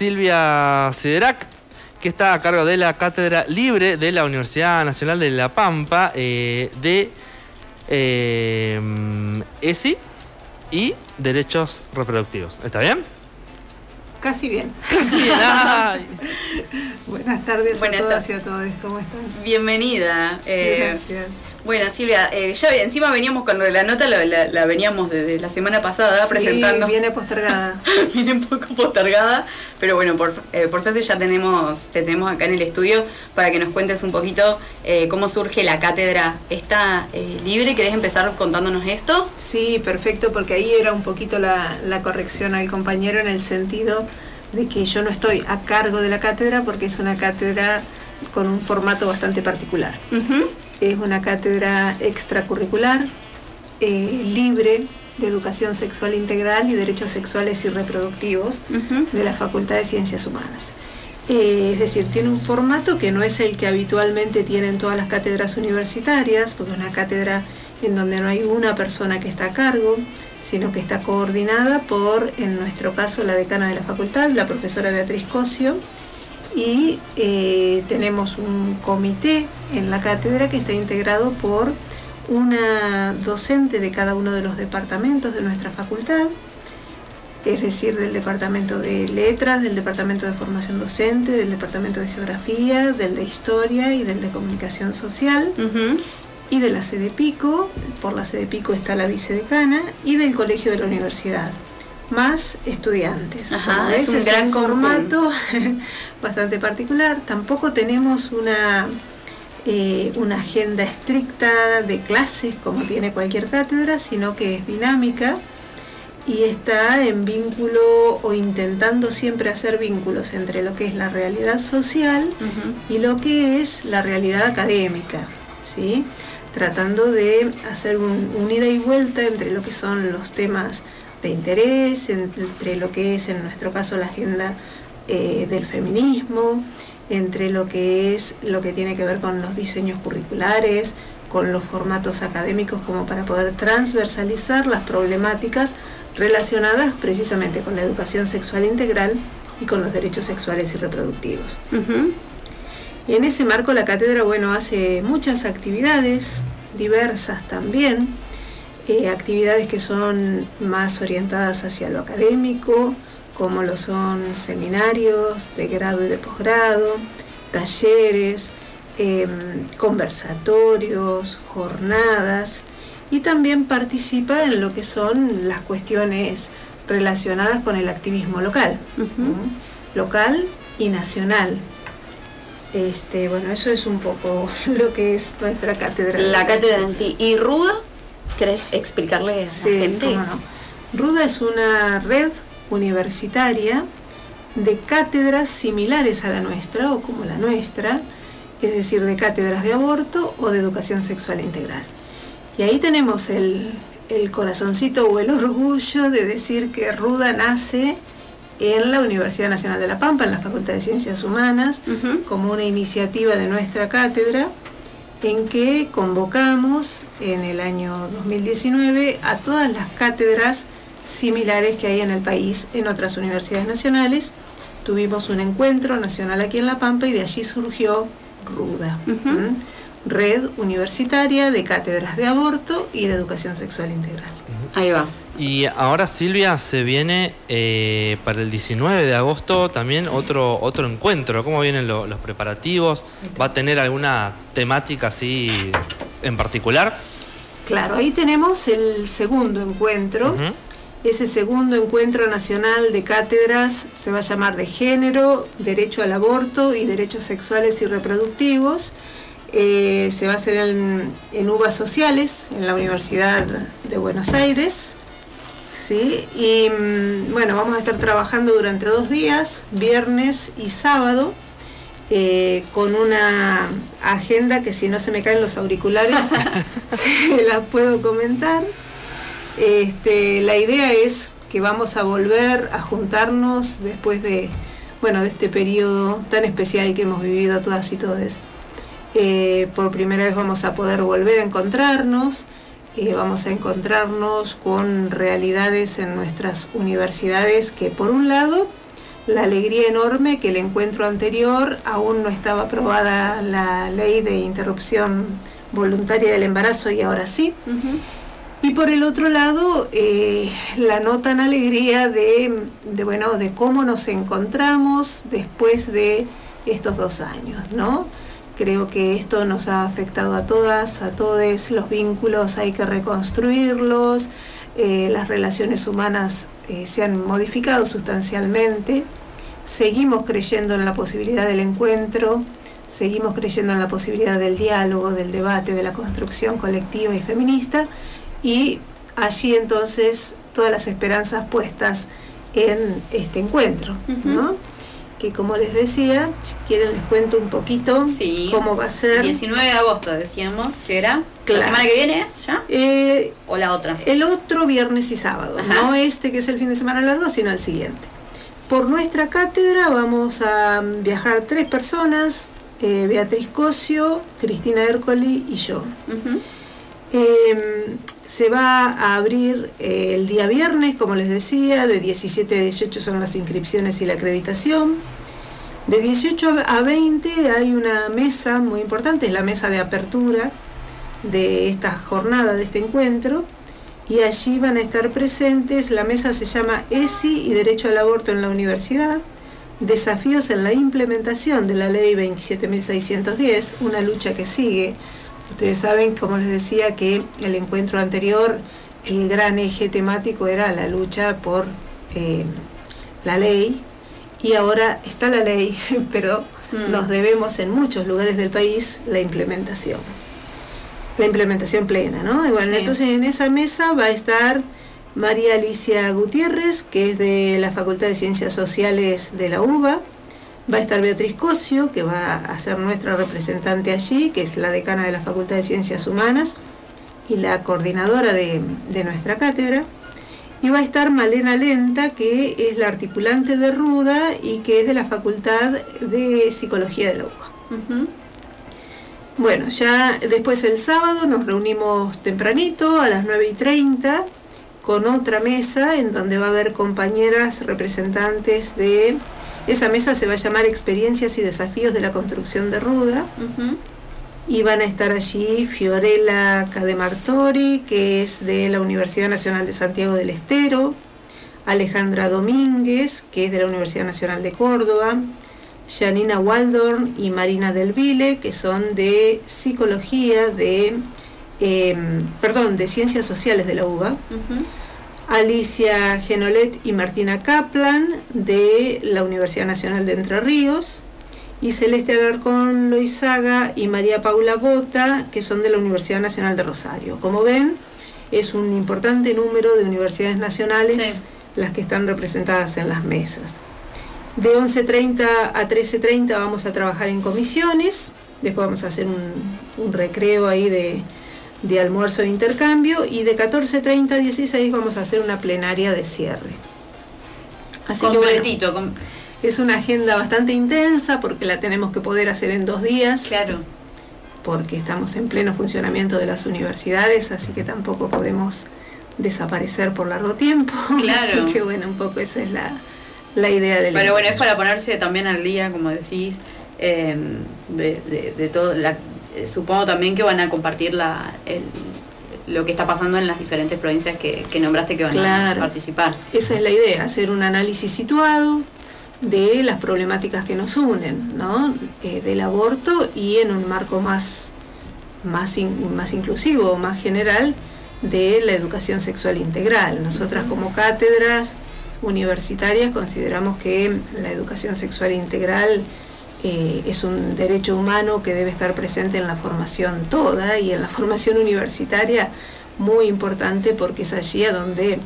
Silvia Siderac, que está a cargo de la Cátedra Libre de la Universidad Nacional de La Pampa eh, de eh, ESI y Derechos Reproductivos. ¿Está bien? Casi bien. Casi bien. Ay. Buenas tardes Buenas a todas tardes. y a todos. ¿Cómo están? Bienvenida. Eh, Gracias. Bueno, Silvia, eh, ya encima veníamos con la nota, la, la- la veníamos desde la semana pasada Sí, presentando. viene postergada. Viene un poco postergada, pero bueno, por, eh, por suerte ya tenemos, te tenemos acá en el estudio para que nos cuentes un poquito eh, cómo surge la cátedra. ¿Está eh, libre? ¿Querés empezar contándonos esto? Sí, perfecto, porque ahí era un poquito la, la corrección al compañero en el sentido de que yo no estoy a cargo de la cátedra porque es una cátedra con un formato bastante particular. Es una cátedra extracurricular, eh, libre de educación sexual integral y derechos sexuales y reproductivos de la Facultad de Ciencias Humanas. Eh, es decir, tiene un formato que no es el que habitualmente tienen todas las cátedras universitarias, porque es una cátedra en donde no hay una persona que está a cargo, sino que está coordinada por, en nuestro caso, la decana de la facultad, la profesora Beatriz Cosio, y eh, tenemos un comité en la cátedra que está integrado por una docente de cada uno de los departamentos de nuestra facultad, es decir, del departamento de letras, del departamento de formación docente, del departamento de geografía, del de historia y del de comunicación social, y de la sede Pico, por la sede Pico está la vicedecana, y del colegio de la universidad, más estudiantes. Ajá, Como es un gran formato bastante particular. Tampoco tenemos una, eh, una agenda estricta de clases como tiene cualquier cátedra, sino que es dinámica y está en vínculo o intentando siempre hacer vínculos entre lo que es la realidad social y lo que es la realidad académica, ¿sí? tratando de hacer un, un ida y vuelta entre lo que son los temas de interés, entre lo que es en nuestro caso la agenda eh, del feminismo, entre lo que es lo que tiene que ver con los diseños curriculares, con los formatos académicos como para poder transversalizar las problemáticas relacionadas precisamente con la educación sexual integral y con los derechos sexuales y reproductivos. Y en ese marco la cátedra, bueno, hace muchas actividades, diversas también, eh, actividades que son más orientadas hacia lo académico, como lo son seminarios de grado y de posgrado, talleres, em, conversatorios, jornadas, y también participa en lo que son las cuestiones relacionadas con el activismo local, local y nacional. Este, bueno, eso es un poco lo que es nuestra cátedra. La cátedra en sí. ¿Y Ruda? ¿Querés explicarle a la Sí, gente? cómo no. RUDA es una red universitaria de cátedras similares a la nuestra o como la nuestra, es decir, de cátedras de aborto o de educación sexual integral. Y ahí tenemos el, el corazoncito o el orgullo de decir que RUDA nace en la Universidad Nacional de La Pampa, en la Facultad de Ciencias Humanas, como una iniciativa de nuestra cátedra en que convocamos en el año 2019 a todas las cátedras similares que hay en el país en otras universidades nacionales. Tuvimos un encuentro nacional aquí en La Pampa y de allí surgió RUDA. Red Universitaria de Cátedras de Aborto y de Educación Sexual Integral. Ahí va. Y ahora Silvia se viene eh, para el 19 de agosto también otro otro encuentro. ¿Cómo vienen lo- los preparativos? ¿Va a tener alguna temática así en particular? Claro, ahí tenemos el segundo encuentro. Ese segundo encuentro nacional de cátedras se va a llamar de género, derecho al aborto y derechos sexuales y reproductivos. Eh, se va a hacer en, en UBA Sociales, en la Universidad de Buenos Aires. ¿Sí? Y mm, bueno, vamos a estar trabajando durante dos días, viernes y sábado, eh, con una agenda que si no se me caen los auriculares, se la puedo comentar. Este, la idea es que vamos a volver a juntarnos después de, bueno, de este periodo tan especial que hemos vivido todas y todos. Eh, por primera vez vamos a poder volver a encontrarnos, eh, vamos a encontrarnos con realidades en nuestras universidades que por un lado la alegría enorme que el encuentro anterior aún no estaba aprobada la ley de interrupción voluntaria del embarazo y ahora sí. Y por el otro lado, eh, la no tan alegría de, de, bueno, de cómo nos encontramos después de estos dos años, ¿no? Creo que esto nos ha afectado a todas, a todos, los vínculos hay que reconstruirlos, eh, las relaciones humanas eh, se han modificado sustancialmente, seguimos creyendo en la posibilidad del encuentro, seguimos creyendo en la posibilidad del diálogo, del debate, de la construcción colectiva y feminista, y allí entonces todas las esperanzas puestas en este encuentro, ¿no? Que como les decía, si quieren les cuento un poquito cómo va a ser. 19 de agosto decíamos que era. ¿La semana que viene es ya? Eh, ¿O la otra? El otro viernes y sábado, no este que es el fin de semana largo, sino el siguiente. Por nuestra cátedra vamos a viajar tres personas, eh, Beatriz Cosio, Cristina Ercoli y yo. Em, se va a abrir eh, el día viernes, como les decía, de 17 a 18 son las inscripciones y la acreditación. De 18 a 20 hay una mesa muy importante, es la mesa de apertura de esta jornada, de este encuentro, y allí van a estar presentes, la mesa se llama ESI y Derecho al Aborto en la Universidad, desafíos en la implementación de la ley 27.610, una lucha que sigue Ustedes saben, como les decía, que el encuentro anterior, el gran eje temático era la lucha por eh, la ley y ahora está la ley, pero mm. nos debemos en muchos lugares del país la implementación. La implementación plena, ¿no? bueno, entonces en esa mesa va a estar María Alicia Gutiérrez, que es de la Facultad de Ciencias Sociales de la UBA, Va a estar Beatriz Cosio, que va a ser nuestra representante allí, que es la decana de la Facultad de Ciencias Humanas y la coordinadora de, nuestra cátedra. Y va a estar Malena Lenta, que es la articulante de Ruda y que es de la Facultad de Psicología de la UBA. Bueno, ya después el sábado nos reunimos tempranito a las 9 y 30 con otra mesa en donde va a haber compañeras representantes de esa mesa se va a llamar Experiencias y Desafíos de la Construcción de Ruda. Y van a estar allí Fiorella Cademartori, que es de la Universidad Nacional de Santiago del Estero, Alejandra Domínguez, que es de la Universidad Nacional de Córdoba, Janina Waldorn y Marina Del Vile, que son de psicología, de, em, perdón, de ciencias sociales de la UBA. Alicia Genolet y Martina Kaplan de la Universidad Nacional de Entre Ríos y Celeste Alarcón Loizaga y María Paula Bota, que son de la Universidad Nacional de Rosario. Como ven, es un importante número de universidades nacionales las que están representadas en las mesas. De 11.30 a 13.30 vamos a trabajar en comisiones, después vamos a hacer un, un recreo ahí de de almuerzo de intercambio y de 14.30 a 16 vamos a hacer una plenaria de cierre. Así Completito. Que, es una agenda bastante intensa porque la tenemos que poder hacer en dos días. Claro. Porque estamos en pleno funcionamiento de las universidades, así que tampoco podemos desaparecer por largo tiempo. Claro. Así que bueno, un poco esa es la, la idea del... Pero bueno, es para ponerse también al día, como decís, eh, de, de, de todo, la, supongo también que van a compartir la, lo que está pasando en las diferentes provincias que, nombraste que van a participar. Esa es la idea, hacer un análisis situado de las problemáticas que nos unen, ¿no? Eh, del aborto y en un marco más, más, más inclusivo, más general, de la educación sexual integral. Nosotras como cátedras universitarias consideramos que la educación sexual integral eh, es un derecho humano que debe estar presente en la formación toda y en la formación universitaria muy importante porque es allí a donde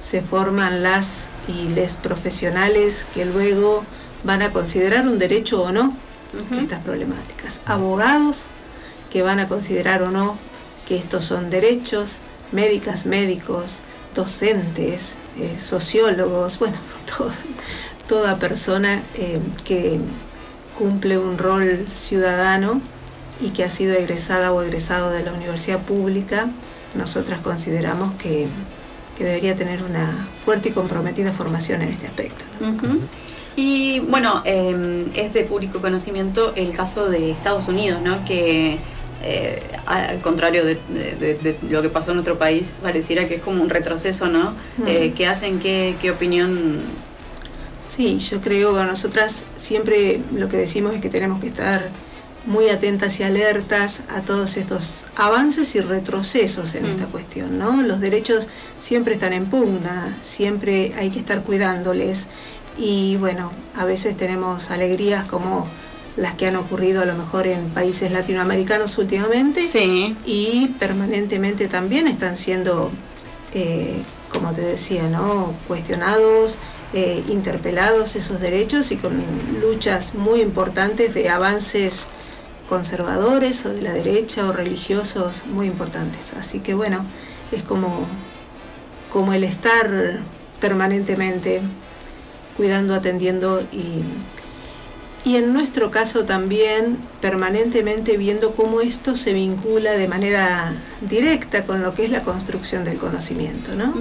se forman las y les profesionales que luego van a considerar un derecho o no estas problemáticas. Abogados que van a considerar o no que estos son derechos, médicas, médicos, docentes, eh, sociólogos, bueno, toda persona eh, que cumple un rol ciudadano y que ha sido egresada o egresado de la universidad pública, nosotras consideramos que, debería tener una fuerte y comprometida formación en este aspecto. Y bueno, em, es de público conocimiento el caso de Estados Unidos, ¿no? Que eh, al contrario de, lo que pasó en nuestro país, pareciera que es como un retroceso, ¿no? Eh, ¿Qué hacen? ¿Qué, ¿Qué opinión? Sí, yo creo, que nosotras siempre lo que decimos es que tenemos que estar muy atentas y alertas a todos estos avances y retrocesos en esta mm. cuestión, ¿no? Los derechos siempre están en pugna, siempre hay que estar cuidándoles y bueno, a veces tenemos alegrías como las que han ocurrido a lo mejor en países latinoamericanos últimamente sí. y permanentemente también están siendo, eh, como te decía, ¿no? cuestionados, eh, interpelados esos derechos y con luchas muy importantes de avances conservadores o de la derecha o religiosos muy importantes. Así que bueno, es como, como el estar permanentemente cuidando, atendiendo y, y en nuestro caso también permanentemente viendo cómo esto se vincula de manera directa con lo que es la construcción del conocimiento. ¿no?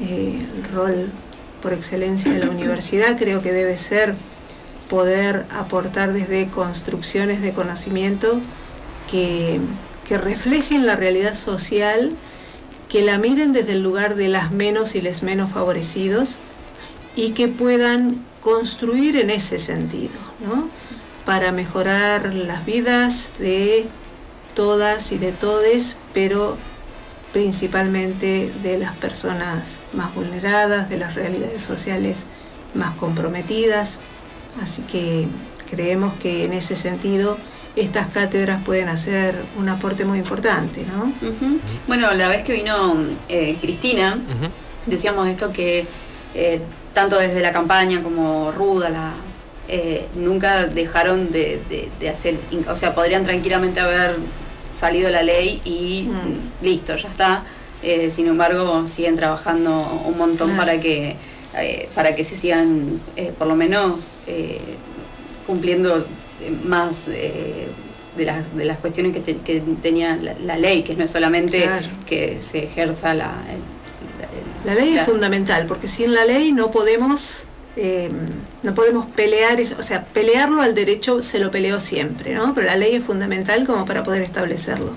Eh, el rol por excelencia de la universidad creo que debe ser poder aportar desde construcciones de conocimiento que, reflejen la realidad social, que la miren desde el lugar de las menos y les menos favorecidos y que puedan construir en ese sentido, ¿no? para mejorar las vidas de todas y de todes, pero principalmente de las personas más vulneradas, de las realidades sociales más comprometidas. Así que creemos que en ese sentido estas cátedras pueden hacer un aporte muy importante, ¿no? Bueno, la vez que vino eh, Cristina, decíamos esto que eh, tanto desde la campaña como Ruda, la, eh, nunca dejaron de, hacer, o sea, podrían tranquilamente haber salido la ley y mm. listo, ya está. sin embargo, siguen trabajando un montón para que eh, para que se sigan eh, por lo menos eh, cumpliendo más de, las, de las cuestiones que, que tenía la, ley, que no es solamente que se ejerza la... la ley es fundamental, porque sin la ley no podemos... no podemos pelear eso, o sea, pelearlo al derecho se lo peleó siempre, ¿no? Pero la ley es fundamental como para poder establecerlo.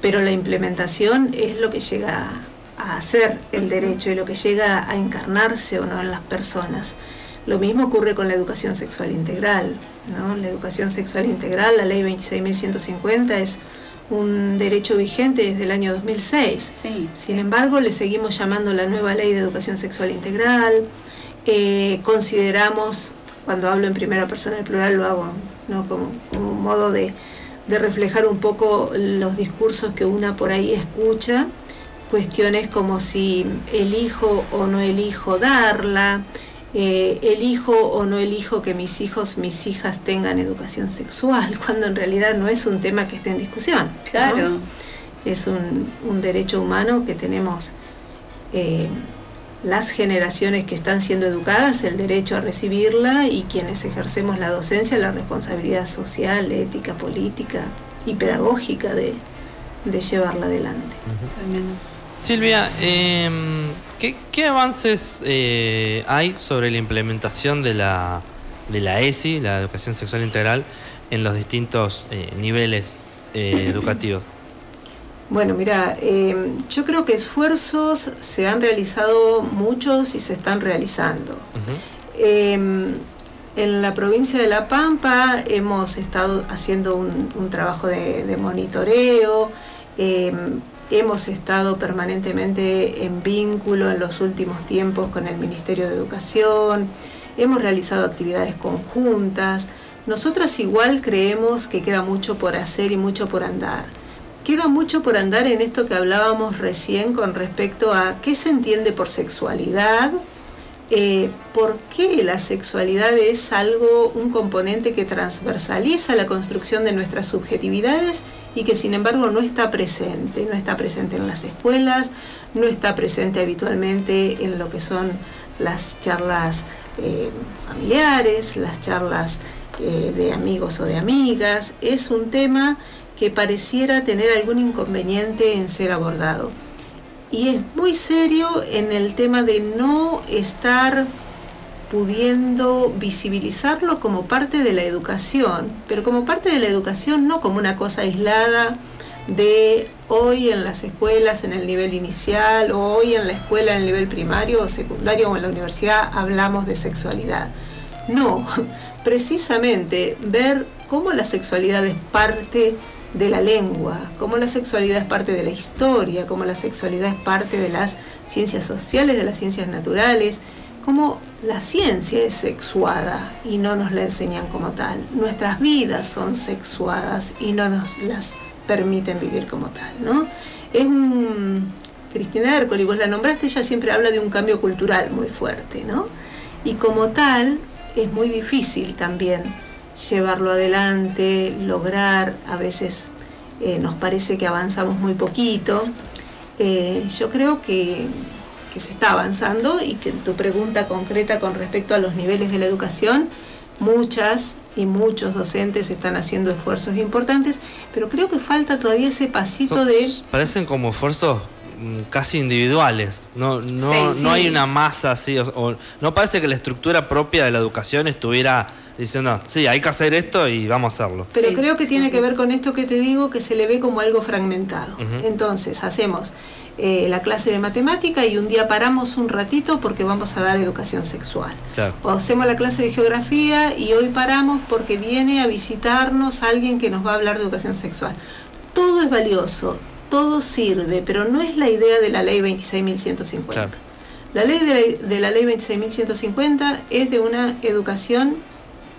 Pero la implementación es lo que llega a hacer el derecho y lo que llega a encarnarse o no en las personas. Lo mismo ocurre con la educación sexual integral. ¿no? La educación sexual integral, la ley 26.150, es un derecho vigente desde el año 2006. Sin embargo, le seguimos llamando la nueva ley de educación sexual integral. Eh, consideramos, cuando hablo en primera persona del plural, lo hago ¿no? como, como un modo de, de reflejar un poco los discursos que una por ahí escucha cuestiones como si elijo o no elijo darla, eh, elijo o no elijo que mis hijos, mis hijas tengan educación sexual, cuando en realidad no es un tema que esté en discusión. Claro. Es un, derecho humano que tenemos eh, las generaciones que están siendo educadas, el derecho a recibirla y quienes ejercemos la docencia, la responsabilidad social, ética, política y pedagógica de, llevarla adelante. Silvia, em, ¿qué, avances eh, hay sobre la implementación de la, de la ESI, la educación sexual integral, en los distintos eh, niveles eh, educativos? Bueno, mira, em, yo creo que esfuerzos se han realizado muchos y se están realizando. Em, en la provincia de La Pampa hemos estado haciendo un, trabajo de, de monitoreo Hemos estado permanentemente en vínculo en los últimos tiempos con el Ministerio de Educación, hemos realizado actividades conjuntas. Nosotras igual creemos que queda mucho por hacer y mucho por andar. Queda mucho por andar en esto que hablábamos recién con respecto a qué se entiende por sexualidad, eh, por qué la sexualidad es algo, un componente que transversaliza la construcción de nuestras subjetividades y que sin embargo no está presente, no está presente en las escuelas, no está presente habitualmente en lo que son las charlas eh, familiares, las charlas eh, de amigos o de amigas. Es un tema que pareciera tener algún inconveniente en ser abordado y es muy serio en el tema de no estar pudiendo visibilizarlo como parte de la educación, pero como parte de la educación no como una cosa aislada de hoy en las escuelas en el nivel inicial o hoy en la escuela en el nivel primario o secundario o en la universidad hablamos de sexualidad. No, precisamente ver cómo la sexualidad es parte de la lengua, cómo la sexualidad es parte de la historia, cómo la sexualidad es parte de las ciencias sociales, de las ciencias naturales, cómo la ciencia es sexuada y no nos la enseñan como tal. Nuestras vidas son sexuadas y no nos las permiten vivir como tal, ¿no? Es un... Cristina Hércoli, vos la nombraste, ella siempre habla de un cambio cultural muy fuerte, ¿no? Y como tal, es muy difícil también llevarlo adelante, lograr, a veces eh, nos parece que avanzamos muy poquito. Eh, yo creo que, que, se está avanzando y que tu pregunta concreta con respecto a los niveles de la educación, muchas y muchos docentes están haciendo esfuerzos importantes, pero creo que falta todavía ese pasito de... Parecen como esfuerzos casi individuales, no, no, no hay una masa así, o, no parece que la estructura propia de la educación estuviera diciendo, sí, hay que hacer esto y vamos a hacerlo. Pero creo que tiene que ver con esto que te digo, que se le ve como algo fragmentado. Entonces, hacemos eh, la clase de matemática y un día paramos un ratito porque vamos a dar educación sexual. O hacemos la clase de geografía y hoy paramos porque viene a visitarnos alguien que nos va a hablar de educación sexual. Todo es valioso, todo sirve, pero no es la idea de la ley 26.150. La ley de la, de la ley 26.150 es de una educación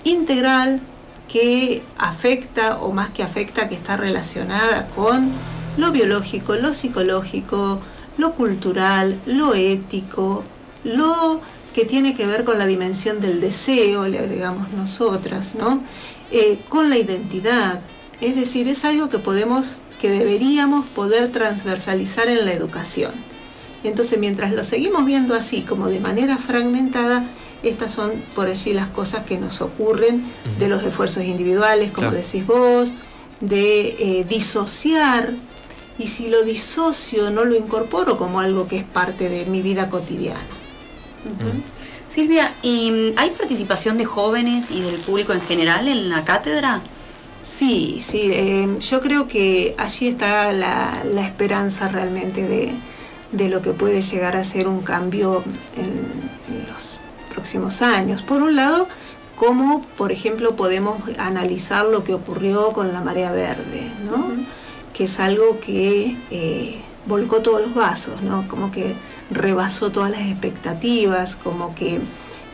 integral que afecta, o más que afecta, que está relacionada con lo biológico, lo psicológico, lo cultural, lo ético, lo que tiene que ver con la dimensión del deseo, le agregamos nosotras, ¿no? Eh, con la identidad. Es decir, es algo que podemos, que deberíamos poder transversalizar en la educación. Entonces, mientras lo seguimos viendo así, como de manera fragmentada, estas son por allí las cosas que nos ocurren de los esfuerzos individuales, como decís vos, de eh, disociar, y si lo disocio no lo incorporo como algo que es parte de mi vida cotidiana. Silvia, ¿y hay participación de jóvenes y del público en general en la cátedra? Sí, sí, eh, yo creo que allí está la, esperanza realmente de, de, lo que puede llegar a ser un cambio en los próximos años. Por un lado, cómo, por ejemplo, podemos analizar lo que ocurrió con la marea verde, ¿no? que es algo que eh, volcó todos los vasos, ¿no? como que rebasó todas las expectativas, como que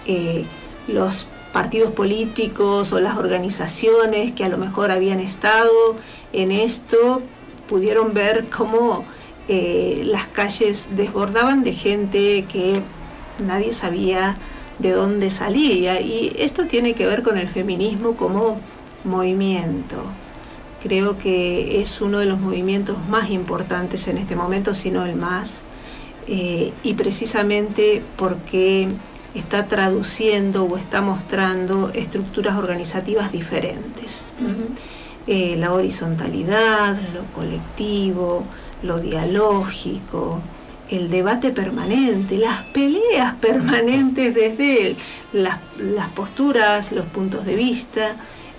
eh, los partidos políticos o las organizaciones que a lo mejor habían estado en esto pudieron ver cómo eh, las calles desbordaban de gente que nadie sabía de dónde salía. Y esto tiene que ver con el feminismo como movimiento. Creo que es uno de los movimientos más importantes en este momento, si no el más, eh, y precisamente porque está traduciendo o está mostrando estructuras organizativas diferentes. Eh, la horizontalidad, lo colectivo, lo dialógico, el debate permanente, las peleas permanentes desde las, posturas, los puntos de vista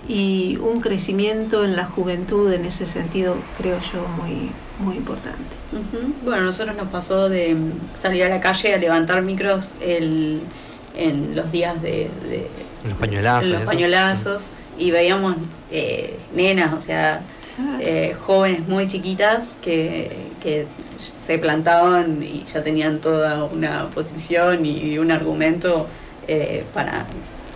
y un crecimiento en la juventud en ese sentido creo yo muy, muy importante. Bueno, a nosotros nos pasó de salir a la calle a levantar micros en los días de... los pañuelazos. los pañuelazos y veíamos eh, nenas, o sea, eh, jóvenes muy chiquitas que, que se plantaban y ya tenían toda una posición y un argumento eh, para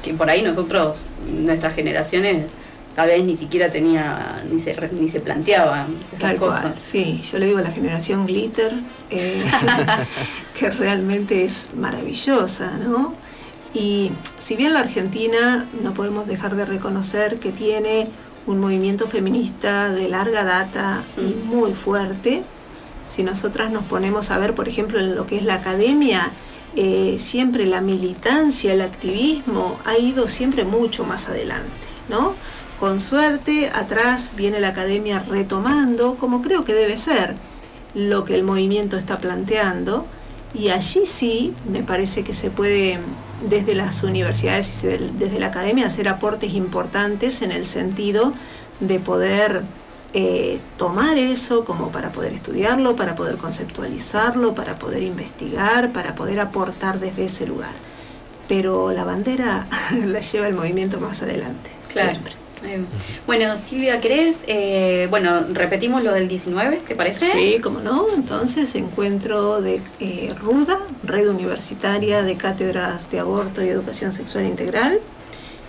que por ahí nosotros, nuestras generaciones, tal vez ni siquiera tenía, ni se, ni se planteaba esas cosas. sí, yo le digo a la generación glitter, que realmente es maravillosa, ¿no? Y si bien la Argentina no podemos dejar de reconocer que tiene un movimiento feminista de larga data y mm. muy fuerte, si nosotras nos ponemos a ver, por ejemplo, en lo que es la academia, eh, siempre la militancia, el activismo ha ido siempre mucho más adelante, ¿no? Con suerte, atrás viene la academia retomando, como creo que debe ser, lo que el movimiento está planteando, Y allí sí me parece que se puede desde las universidades y desde la academia hacer aportes importantes en el sentido de poder eh, tomar eso como para poder estudiarlo, para poder conceptualizarlo, para poder investigar, para poder aportar desde ese lugar. Pero la bandera la lleva el movimiento más adelante. Claro. Siempre. Bueno, Silvia, ¿querés? Eh, bueno, repetimos lo del 19, ¿te parece? Sí, como no. Entonces, encuentro de eh, RUDA, Red Universitaria de Cátedras de Aborto y Educación Sexual Integral,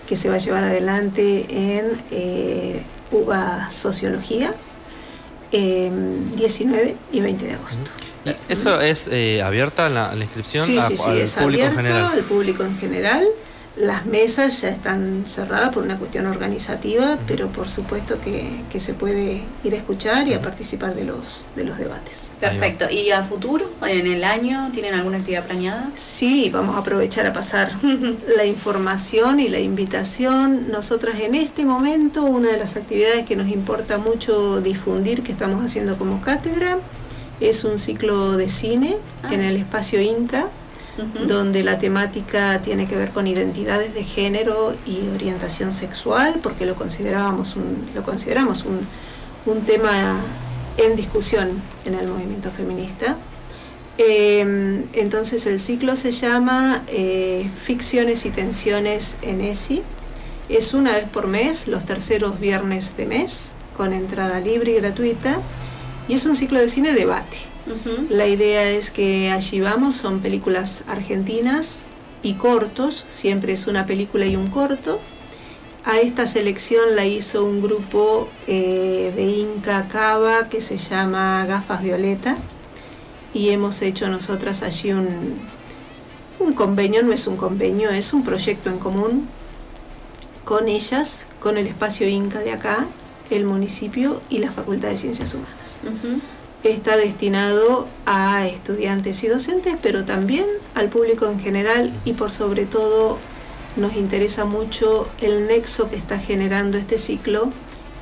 que se va a llevar adelante en UBA Sociología, 19 y 20 de agosto. ¿Eso es eh, abierta la, inscripción sí, sí, sí, es abierto al público en general. Las mesas ya están cerradas por una cuestión organizativa, pero por supuesto que, se puede ir a escuchar y a participar de los, de los debates. Perfecto. ¿Y a futuro, en el año, tienen alguna actividad planeada? Sí, vamos a aprovechar a pasar la información y la invitación. Nosotras en este momento, una de las actividades que nos importa mucho difundir, que estamos haciendo como cátedra, es un ciclo de cine ah. en el espacio Inca donde la temática tiene que ver con identidades de género y orientación sexual, porque lo considerábamos un, lo consideramos un, tema en discusión en el movimiento feminista. Em, entonces el ciclo se llama eh, Ficciones y Tensiones en ESI. Es una vez por mes, los terceros viernes de mes, con entrada libre y gratuita. Y es un ciclo de cine debate. La idea es que allí vamos, son películas argentinas y cortos, siempre es una película y un corto. A esta selección la hizo un grupo eh, de Inca Cava que se llama Gafas Violeta y hemos hecho nosotras allí un, un convenio, no es un convenio, es un proyecto en común con ellas, con el espacio Inca de acá, el municipio y la Facultad de Ciencias Humanas está destinado a estudiantes y docentes, pero también al público en general y por sobre todo nos interesa mucho el nexo que está generando este ciclo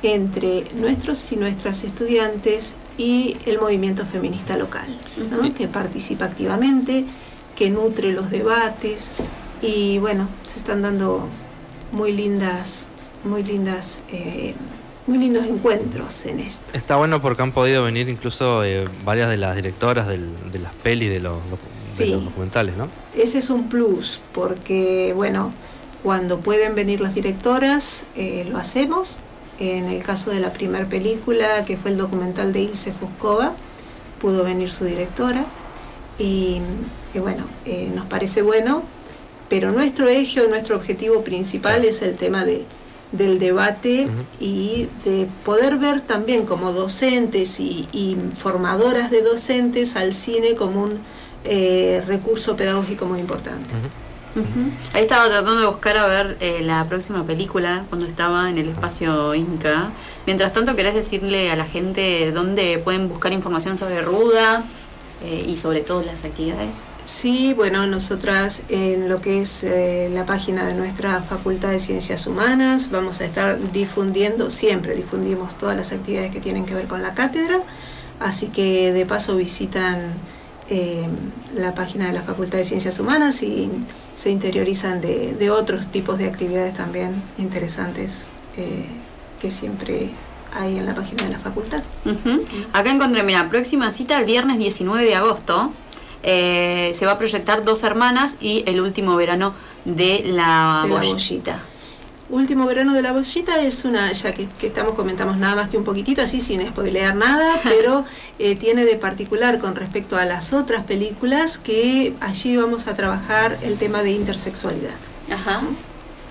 entre nuestros y nuestras estudiantes y el movimiento feminista local, que participa activamente, que nutre los debates y bueno, se están dando muy lindas, muy lindas eh, muy lindos encuentros en esto. Está bueno porque han podido venir incluso eh, varias de las directoras de las pelis, de los, documentales, ¿no? Ese es un plus, porque, bueno, cuando pueden venir las directoras, eh, lo hacemos. En el caso de la primera película, que fue el documental de Ilse Fuscova, pudo venir su directora. Y, bueno, eh, nos parece bueno, pero nuestro eje o nuestro objetivo principal es el tema de del debate y de poder ver también como docentes y, formadoras de docentes al cine como un eh, recurso pedagógico muy importante. Ahí estaba tratando de buscar a ver eh, la próxima película cuando estaba en el espacio Inca. Mientras tanto, ¿querés decirle a la gente dónde pueden buscar información sobre Ruda? Eh, y sobre todo las actividades? Sí, bueno, nosotras en lo que es eh, la página de nuestra Facultad de Ciencias Humanas vamos a estar difundiendo, siempre difundimos todas las actividades que tienen que ver con la cátedra, así que de paso visitan eh, la página de la Facultad de Ciencias Humanas y se interiorizan de, otros tipos de actividades también interesantes que siempre ahí en la página de la facultad. Acá encontré, mira, próxima cita el viernes 19 de agosto. Eh, se va a proyectar Dos Hermanas y El Último Verano de la, Bollita. Último Verano de la Bollita es una, ya que, estamos comentamos nada más que un poquitito, así sin spoilear nada, pero eh, tiene de particular con respecto a las otras películas que allí vamos a trabajar el tema de intersexualidad. Ajá.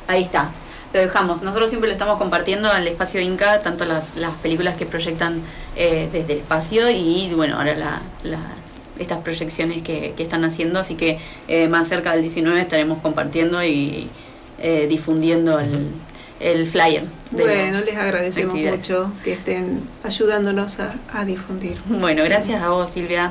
Ahí está lo dejamos. Nosotros siempre lo estamos compartiendo al espacio Inca, tanto las, las películas que proyectan eh, desde el espacio y bueno, ahora la, estas proyecciones que, que, están haciendo, así que eh, más cerca del 19 estaremos compartiendo y eh, difundiendo el, el flyer. bueno, les agradecemos mucho que estén ayudándonos a, a difundir. Bueno, gracias a vos Silvia.